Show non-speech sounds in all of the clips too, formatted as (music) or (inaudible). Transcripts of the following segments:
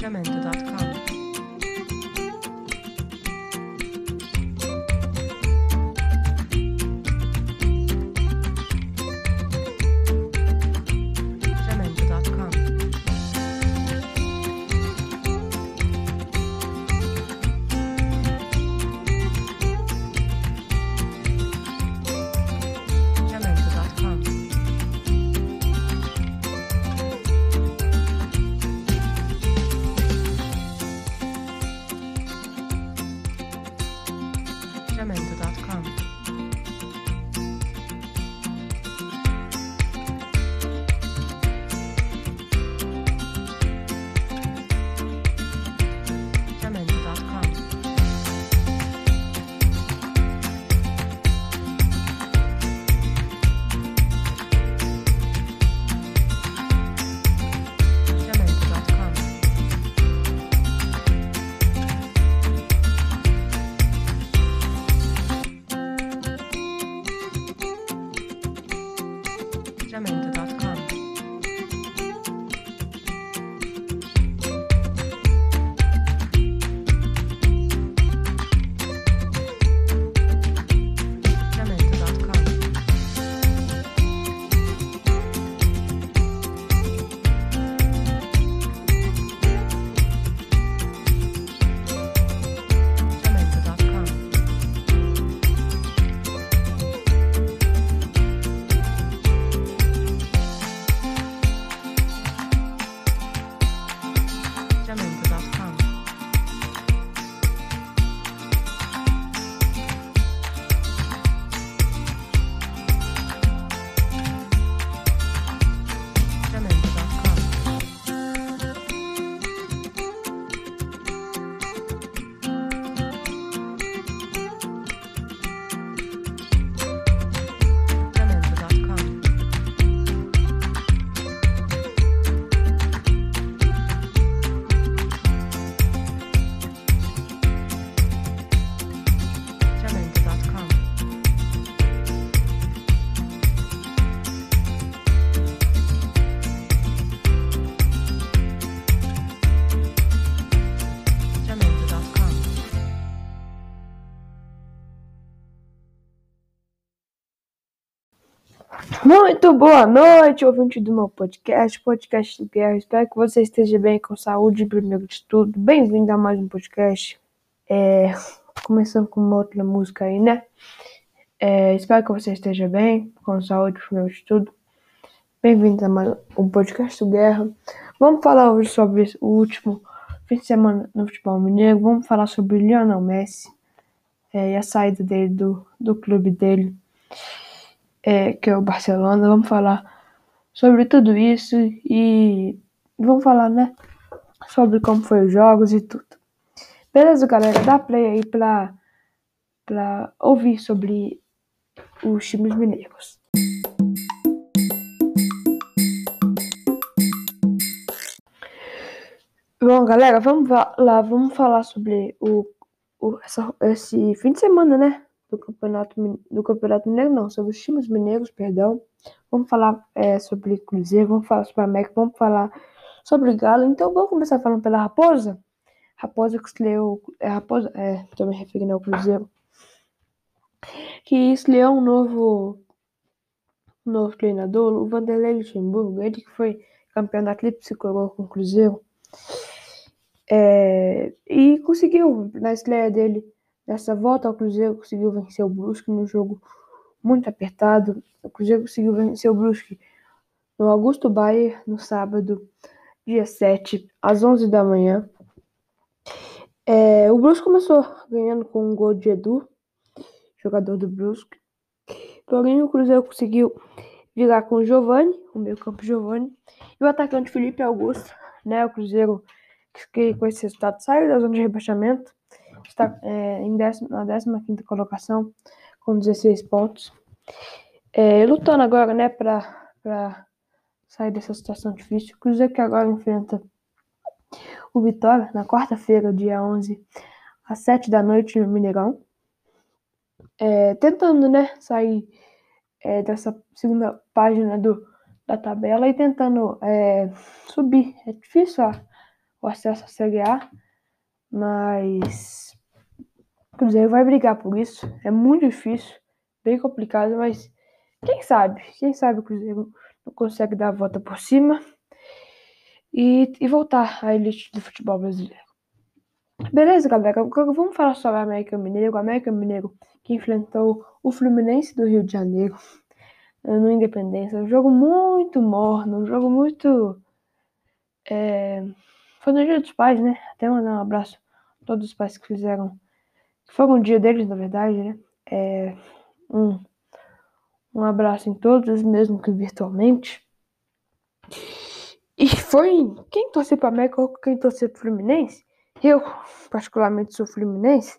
sacramento.com Muito boa noite, ouvinte do meu podcast, podcast do Guerra. Espero que você esteja bem, com saúde, primeiro de tudo. Bem-vindo a mais um podcast. É, começando com uma outra música aí, né? É, espero que você esteja bem, com saúde, primeiro de tudo. Bem-vindo a mais um podcast do Guerra. Vamos falar hoje sobre o último fim de semana no futebol mineiro. Vamos falar sobre o Lionel Messi é, e a saída dele do, do clube dele é, que é o Barcelona. Vamos falar sobre tudo isso e vamos falar, né, sobre como foi os jogos e tudo. Beleza, galera? Dá play aí pra, pra ouvir sobre os times mineiros. Bom, galera, vamos va- lá, vamos falar sobre o, o- essa- esse fim de semana, né? Do campeonato, do campeonato Mineiro, não, sobre os times mineiros, perdão. Vamos falar é, sobre Cruzeiro, vamos falar sobre América, vamos falar sobre Galo. Então, vamos começar falando pela Raposa. Raposa que estreou, é, Raposa, é, tô me referindo ao Cruzeiro, que estreou um novo, um novo treinador, o Vanderlei Luxemburgo, ele que foi campeão da Coroa com o Cruzeiro. É, e conseguiu, na estreia dele, nessa volta ao Cruzeiro, conseguiu vencer o Brusque num jogo muito apertado. O Cruzeiro conseguiu vencer o Brusque no Augusto Bayer, no sábado, dia 7, às 11 da manhã. É, o Brusque começou ganhando com um gol de Edu, jogador do Brusque. Porém, o Cruzeiro conseguiu virar com o Giovani, o meio campo Giovani, e o atacante Felipe Augusto, né? O Cruzeiro que com esse resultado saiu da zona de rebaixamento, está é, em décimo, na 15 colocação, com 16 pontos. É, lutando agora, né, para sair dessa situação difícil. O Cruzeiro que agora enfrenta o Vitória na quarta-feira, dia 11, às 7 da noite no Mineirão. É, tentando, né, sair é, dessa segunda página do, da tabela e tentando é, subir. É difícil ó, o acesso à Série A, mas Cruzeiro vai brigar por isso. É muito difícil, bem complicado, mas quem sabe? Quem sabe o Cruzeiro não consegue dar a volta por cima e, e voltar à elite do futebol brasileiro. Beleza, galera? Vamos falar sobre o América Mineiro. O América Mineiro que enfrentou o Fluminense do Rio de Janeiro no Independência. Um jogo muito morno, um jogo muito. É... Foi no dia dos pais, né? Até mandar um abraço a todos os pais que fizeram. Foi um dia deles, na verdade, né? É... Um, um abraço em todos, mesmo que virtualmente. E foi quem torceu para América ou quem torceu para Fluminense. Eu, particularmente, sou Fluminense.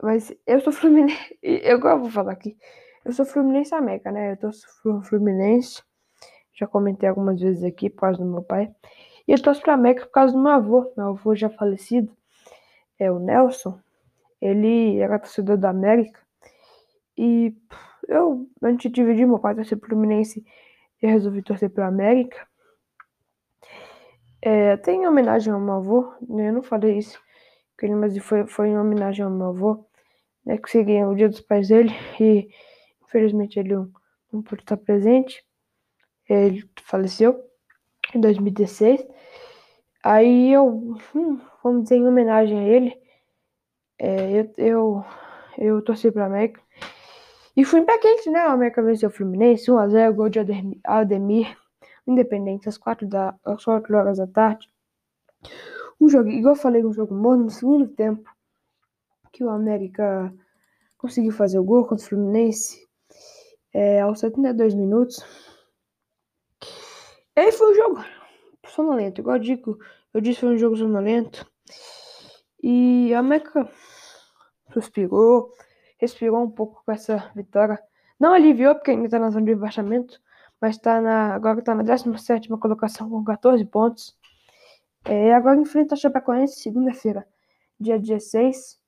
Mas eu sou Fluminense. (laughs) Eu vou falar aqui. Eu sou Fluminense América, né? Eu torço Fluminense. Já comentei algumas vezes aqui por causa do meu pai. E eu torço pra América por causa do meu avô. Meu avô já falecido. É o Nelson. Ele era torcedor da América. E eu, antes de dividir, meu pai torcer pro Fluminense. Eu resolvi torcer pro América. É, tem homenagem ao meu avô. né? Eu não falei isso. Mas foi, foi em homenagem ao meu avô. Né, que seria o dia dos pais dele. E Infelizmente ele não, não pôde estar presente. Ele faleceu em 2016. Aí eu, hum, vamos dizer, em homenagem a ele, é, eu, eu, eu torci pra América. E fui pé quente, né? A América venceu o Fluminense, 1x0, gol de Ademir, Independente, às 4, da, às 4 horas da tarde. Um jogo, igual eu falei, um jogo morno no segundo tempo, que o América conseguiu fazer o gol contra o Fluminense é, aos 72 minutos. E aí foi um jogo sonolento, igual eu digo, eu disse foi um jogo sonolento. E a Meca suspirou, respirou um pouco com essa vitória. Não aliviou porque ainda está na zona de rebaixamento, mas tá na, agora está na 17 colocação com 14 pontos. É, agora enfrenta a Chapecoense segunda-feira, dia 16,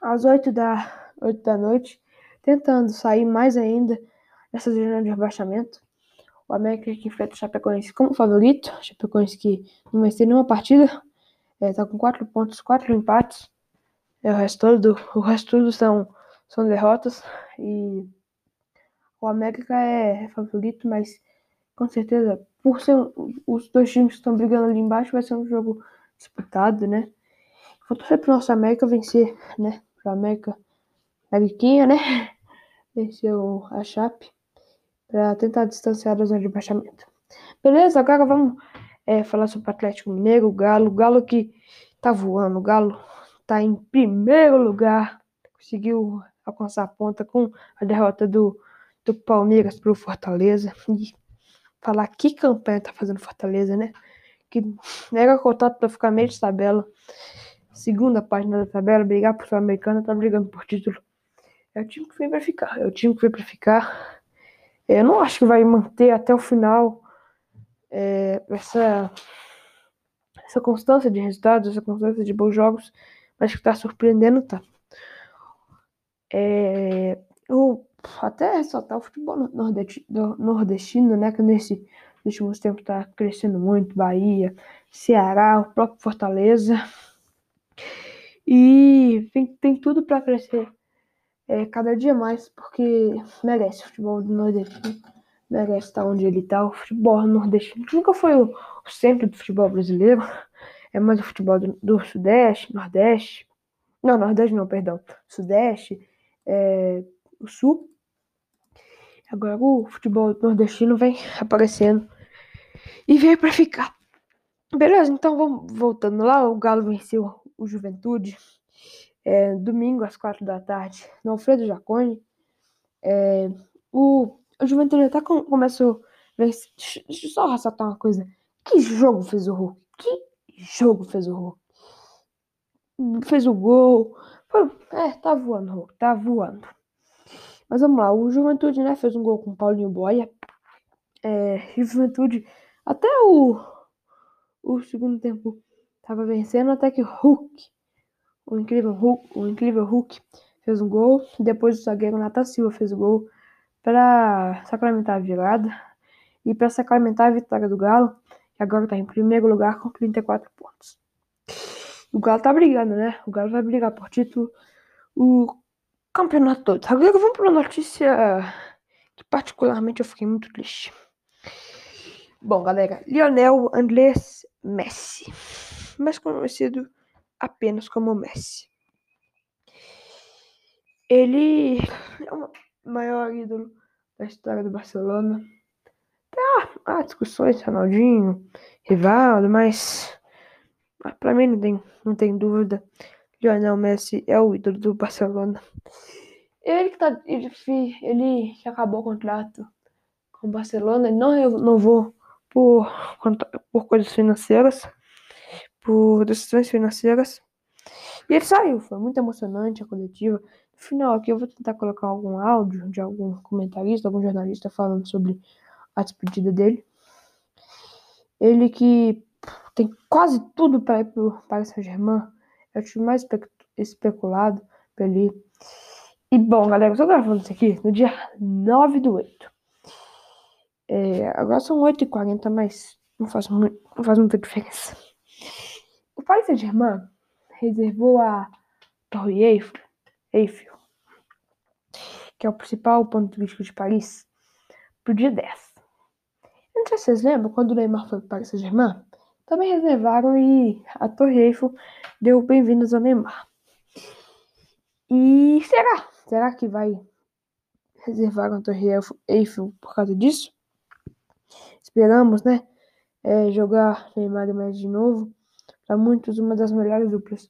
às 8 da, 8 da noite tentando sair mais ainda dessa zona de rebaixamento. O América que enfrenta o Chapecoense como favorito, o Chapecoense que não venceu nenhuma partida, está é, com quatro pontos, quatro empates. É, o resto todo, (laughs) o resto tudo são, são derrotas e o América é favorito, mas com certeza, por ser os dois times que estão brigando ali embaixo, vai ser um jogo disputado, né? Vou torcer pro nosso América vencer, né? Pro América Mariquinha, né? (laughs) Venceu a Chape para tentar distanciar da zona de baixamento. Beleza, agora vamos é, falar sobre o Atlético Mineiro, o Galo. O Galo que tá voando, o Galo tá em primeiro lugar, conseguiu alcançar a ponta com a derrota do, do Palmeiras pro Fortaleza. E falar que campanha tá fazendo Fortaleza, né? Que era cotado para ficar meio de tabela. Segunda página da tabela, brigar por Sul-Americana, tá brigando por título. É o time que veio para ficar. É o time que veio para ficar. É, eu não acho que vai manter até o final é, essa, essa constância de resultados, essa constância de bons jogos, mas que está surpreendendo, tá? É, eu até ressaltar o futebol nordestino, né? Que nesse, últimos tempos está crescendo muito. Bahia, Ceará, o próprio Fortaleza. E tem, tem tudo para crescer é, cada dia mais, porque merece o futebol do Nordeste, merece estar onde ele está. O futebol nordestino nunca foi o, o, centro do futebol brasileiro, é mais o futebol do, do Sudeste, Nordeste. Não, Nordeste não, perdão. Sudeste, é, o Sul. Agora o futebol nordestino vem aparecendo e veio para ficar. Beleza, então vamos voltando lá. O Galo venceu o Juventude é, domingo às quatro da tarde, no Alfredo Jaconi. É, o, o Juventude até com, começou. Deixa eu só ressaltar uma coisa. Que jogo fez o Hulk? Que jogo fez o Hulk? Fez o gol. Foi, é, tá voando, Hulk, tá voando. Mas vamos lá, o Juventude né, fez um gol com o Paulinho Boia. É, Juventude, até o, o segundo tempo, tava vencendo, até que Hulk o incrível Hulk, o incrível Hulk fez um gol. Depois o zagueiro Nata Silva fez o gol para sacramentar a virada e para sacramentar a vitória do Galo. Agora tá em primeiro lugar com 34 pontos. O Galo tá brigando, né? O Galo vai brigar por título o campeonato todo. Agora vamos para uma notícia que particularmente eu fiquei muito triste. Bom, galera, Lionel Andrés Messi, mais conhecido apenas como Messi. Ele é o maior ídolo da história do Barcelona. Tá, há discussões, Ronaldinho, Rivaldo, mas para mim não tem, não tem dúvida. Lionel Messi é o ídolo do Barcelona. Ele que tá. Ele, ele que acabou o contrato com o Barcelona, não renovou por, por coisas financeiras, por decisões financeiras. E ele saiu, foi muito emocionante a coletiva. No final aqui eu vou tentar colocar algum áudio de algum comentarista, algum jornalista falando sobre a despedida dele. Ele que tem quase tudo para ir para o Paris Saint-Germain. É o time mais espe especulado para ele. E bom, galera, eu tô gravando isso aqui no dia 9 do 8. É, agora são 8h40, mas não faz, muito, não faz muita diferença. O Paris Saint-Germain reservou a Torre Eiffel, Eiffel, que é o principal ponto turístico de Paris, para o dia 10. Se vocês lembram, quando o Neymar foi para Paris Saint-Germain, também reservaram e a Torre Eiffel deu bem-vindos ao Neymar. E será? Será que vai reservar a Torre Eiffel por causa disso? Esperamos, né? É, jogar Neymar e Messi de novo. Para muitos, uma das melhores duplas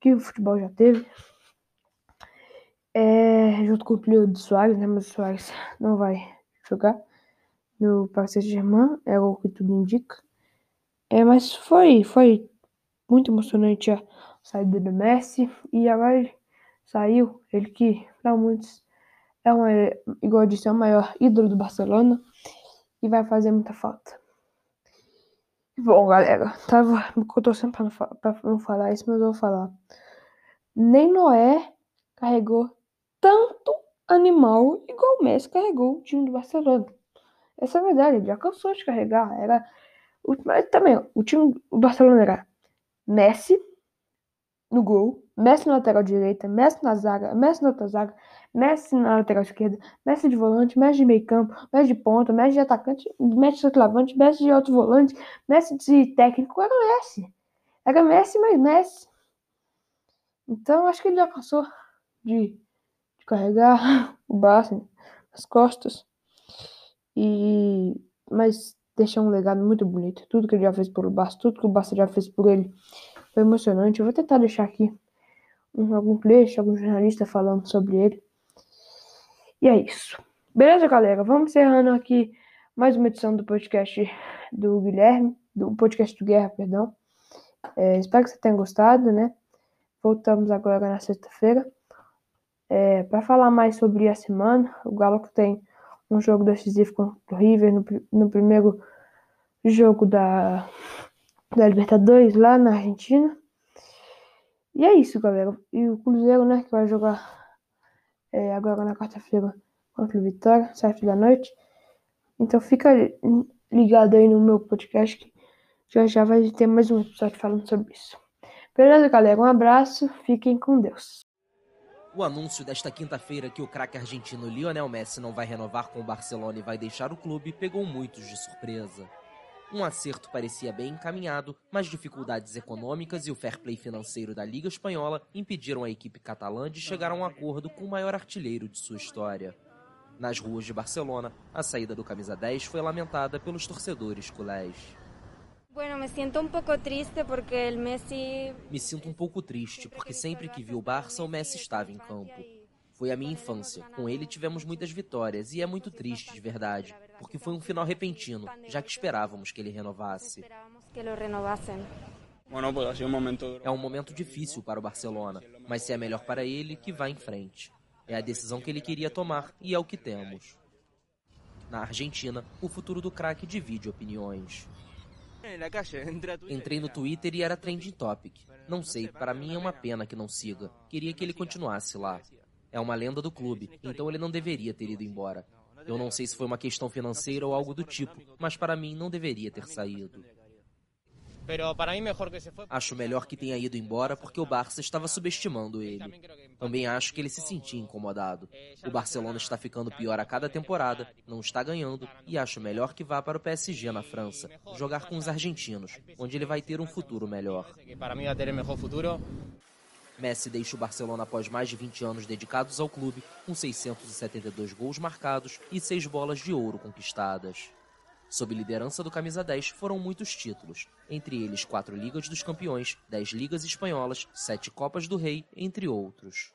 que o futebol já teve. É, junto com o Cleo de Soares, né? Mas o Soares não vai jogar no Paris Saint-Germain, é o que tudo indica. É, mas foi, foi muito emocionante a saída do Messi. E agora ele saiu, ele que para muitos é uma, igual eu disse, é o maior ídolo do Barcelona e vai fazer muita falta. Bom, galera, tava me torcendo pra não, pra não falar isso, mas eu vou falar. Nem Noé carregou tanto animal igual o Messi carregou o time do Barcelona. Essa é a verdade, ele já cansou de carregar. Era mas também, o time do Barcelona era Messi no gol, Messi na lateral direita, Messi na zaga, Messi na outra zaga, Messi na lateral esquerda, Messi de volante, Messi de meio campo, Messi de ponta, Messi de atacante, Messi de centroavante, Messi de outro volante, Messi de técnico, era Messi. Era Messi, mas Messi. Então, acho que ele já cansou de, de carregar (laughs) o Barça nas costas. E mas deixou um legado muito bonito. Tudo que ele já fez pelo Barça, tudo que o Barça já fez por ele foi emocionante. Eu vou tentar deixar aqui um, algum trecho, algum jornalista falando sobre ele. E é isso. Beleza, galera? Vamos encerrando aqui mais uma edição do podcast do Guilherme, do podcast do Guerra, perdão. É, espero que você tenha gostado, né? Voltamos agora na sexta-feira. É, para falar mais sobre a semana, o Galo tem um jogo decisivo contra o River no, no primeiro jogo da, da Libertadores lá na Argentina. E é isso, galera. E o Cruzeiro, né, que vai jogar é, agora na quarta-feira contra o Vitória, sete da noite. Então fica ligado aí no meu podcast que já já vai ter mais um episódio falando sobre isso. Beleza, galera? Um abraço, fiquem com Deus. O anúncio desta quinta-feira que o craque argentino Lionel Messi não vai renovar com o Barcelona e vai deixar o clube pegou muitos de surpresa. Um acerto parecia bem encaminhado, mas dificuldades econômicas e o fair play financeiro da Liga Espanhola impediram a equipe catalã de chegar a um acordo com o maior artilheiro de sua história. Nas ruas de Barcelona, a saída do camisa 10 foi lamentada pelos torcedores culés. Bueno, me sinto um pouco triste porque o Messi. Me sinto um pouco triste porque sempre que vi o Barça, o Messi estava em campo. Foi a minha infância. Com ele tivemos muitas vitórias e é muito triste de verdade, porque foi um final repentino, já que esperávamos que ele renovasse. É um momento difícil para o Barcelona, mas se é melhor para ele, que vá em frente. É a decisão que ele queria tomar e é o que temos. Na Argentina, o futuro do craque divide opiniões. (laughs) Entrei no Twitter e era trending topic. Não sei, para mim é uma pena que não siga. Queria que ele continuasse lá. É uma lenda do clube, então ele não deveria ter ido embora. Eu não sei se foi uma questão financeira ou algo do tipo, mas para mim não deveria ter saído. Pero para mí mejor que se fue. Acho melhor que tenha ido embora porque o Barça estava subestimando ele. Também acho que ele se sentia incomodado. O Barcelona está ficando pior a cada temporada, não está ganhando e acho melhor que vá para o PSG na França, jogar com os argentinos, onde ele vai ter um futuro melhor. Messi deixa o Barcelona após mais de 20 anos dedicados ao clube, com 672 gols marcados e 6 bolas de ouro conquistadas. Sob liderança do camisa 10 foram muitos títulos, entre eles 4 Ligas dos Campeões, 10 Ligas Espanholas, 7 Copas do Rei, entre outros.